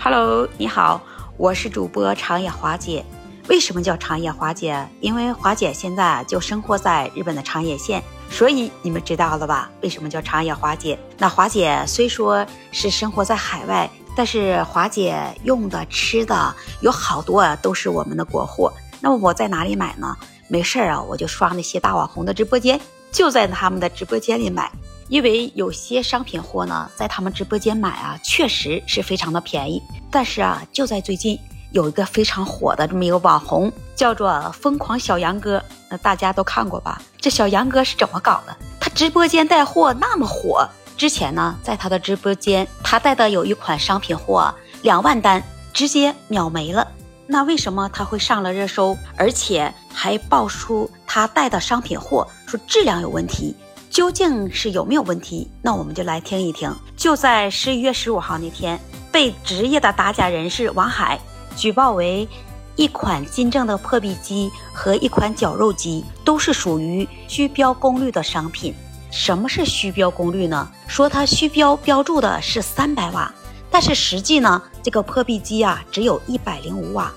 Hello，你好，我是主播长野华姐。为什么叫长野华姐？因为华姐现在就生活在日本的长野县，所以你们知道了吧？为什么叫长野华姐？那华姐虽说是生活在海外，但是华姐用的吃的有好多啊，都是我们的国货。那么我在哪里买呢？没事儿啊，我就刷那些大网红的直播间，就在他们的直播间里买。因为有些商品货呢，在他们直播间买啊，确实是非常的便宜。但是啊，就在最近有一个非常火的这么一个网红，叫做疯狂小杨哥，那大家都看过吧？这小杨哥是怎么搞的？他直播间带货那么火，之前呢，在他的直播间，他带的有一款商品货，两万单直接秒没了。那为什么他会上了热搜，而且还爆出他带的商品货说质量有问题？究竟是有没有问题？那我们就来听一听。就在十一月十五号那天，被职业的打假人士王海举报为一款金正的破壁机和一款绞肉机都是属于虚标功率的商品。什么是虚标功率呢？说它虚标标注的是三百瓦，但是实际呢，这个破壁机啊只有一百零五瓦。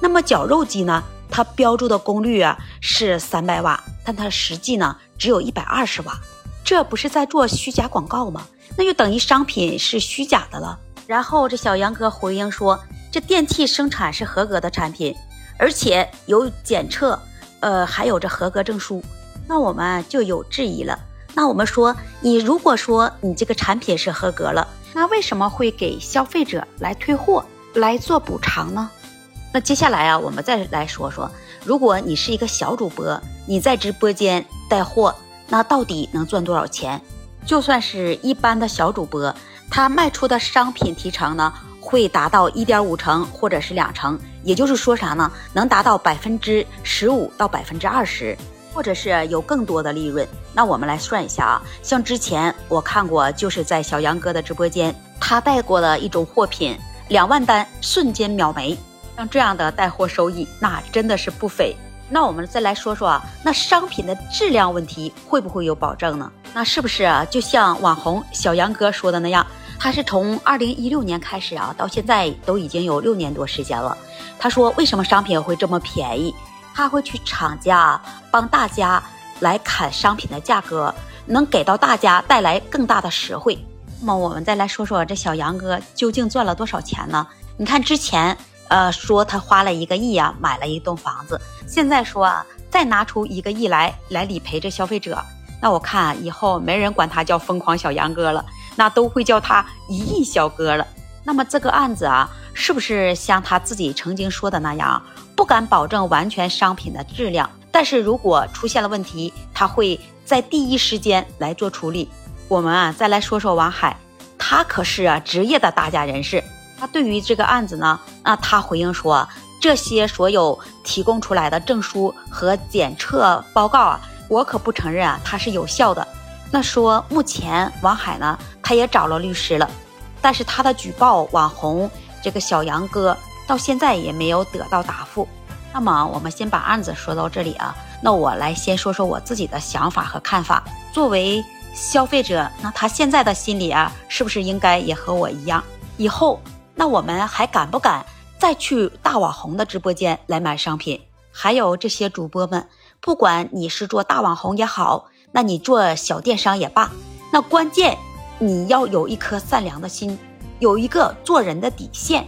那么绞肉机呢，它标注的功率啊是三百瓦。但它实际呢只有一百二十瓦，这不是在做虚假广告吗？那就等于商品是虚假的了。然后这小杨哥回应说，这电器生产是合格的产品，而且有检测，呃，还有这合格证书。那我们就有质疑了。那我们说，你如果说你这个产品是合格了，那为什么会给消费者来退货来做补偿呢？那接下来啊，我们再来说说，如果你是一个小主播，你在直播间带货，那到底能赚多少钱？就算是一般的小主播，他卖出的商品提成呢，会达到一点五成或者是两成，也就是说啥呢？能达到百分之十五到百分之二十，或者是有更多的利润。那我们来算一下啊，像之前我看过，就是在小杨哥的直播间，他带过的一种货品，两万单瞬间秒没。像这样的带货收益，那真的是不菲。那我们再来说说啊，那商品的质量问题会不会有保证呢？那是不是啊？就像网红小杨哥说的那样，他是从二零一六年开始啊，到现在都已经有六年多时间了。他说为什么商品会这么便宜？他会去厂家帮大家来砍商品的价格，能给到大家带来更大的实惠。那么我们再来说说这小杨哥究竟赚了多少钱呢？你看之前。呃，说他花了一个亿啊，买了一栋房子。现在说啊，再拿出一个亿来来理赔这消费者，那我看以后没人管他叫疯狂小杨哥了，那都会叫他一亿小哥了。那么这个案子啊，是不是像他自己曾经说的那样，不敢保证完全商品的质量，但是如果出现了问题，他会在第一时间来做处理。我们啊，再来说说王海，他可是啊职业的打假人士。他对于这个案子呢，那他回应说，这些所有提供出来的证书和检测报告啊，我可不承认啊，它是有效的。那说目前王海呢，他也找了律师了，但是他的举报网红这个小杨哥到现在也没有得到答复。那么我们先把案子说到这里啊，那我来先说说我自己的想法和看法。作为消费者，那他现在的心理啊，是不是应该也和我一样？以后。那我们还敢不敢再去大网红的直播间来买商品？还有这些主播们，不管你是做大网红也好，那你做小电商也罢，那关键你要有一颗善良的心，有一个做人的底线。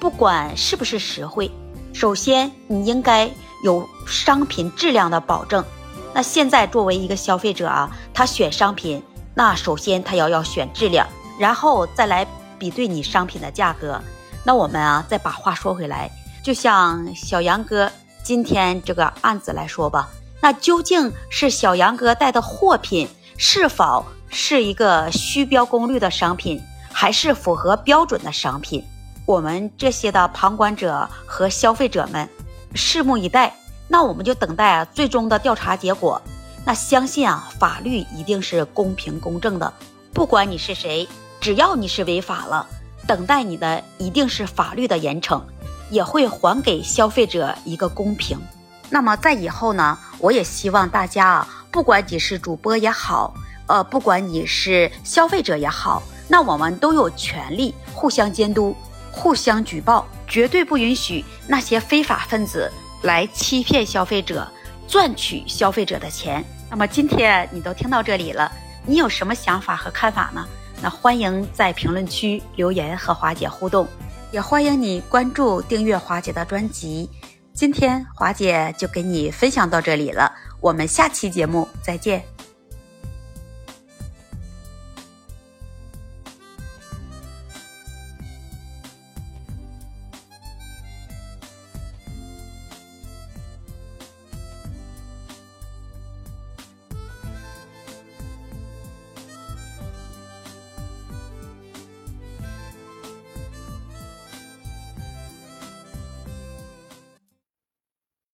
不管是不是实惠，首先你应该有商品质量的保证。那现在作为一个消费者啊，他选商品，那首先他要要选质量，然后再来。比对你商品的价格，那我们啊再把话说回来，就像小杨哥今天这个案子来说吧，那究竟是小杨哥带的货品是否是一个虚标功率的商品，还是符合标准的商品？我们这些的旁观者和消费者们拭目以待，那我们就等待最终的调查结果。那相信啊，法律一定是公平公正的，不管你是谁。只要你是违法了，等待你的一定是法律的严惩，也会还给消费者一个公平。那么在以后呢，我也希望大家啊，不管你是主播也好，呃，不管你是消费者也好，那我们都有权利互相监督，互相举报，绝对不允许那些非法分子来欺骗消费者，赚取消费者的钱。那么今天你都听到这里了，你有什么想法和看法呢？那欢迎在评论区留言和华姐互动，也欢迎你关注订阅华姐的专辑。今天华姐就给你分享到这里了，我们下期节目再见。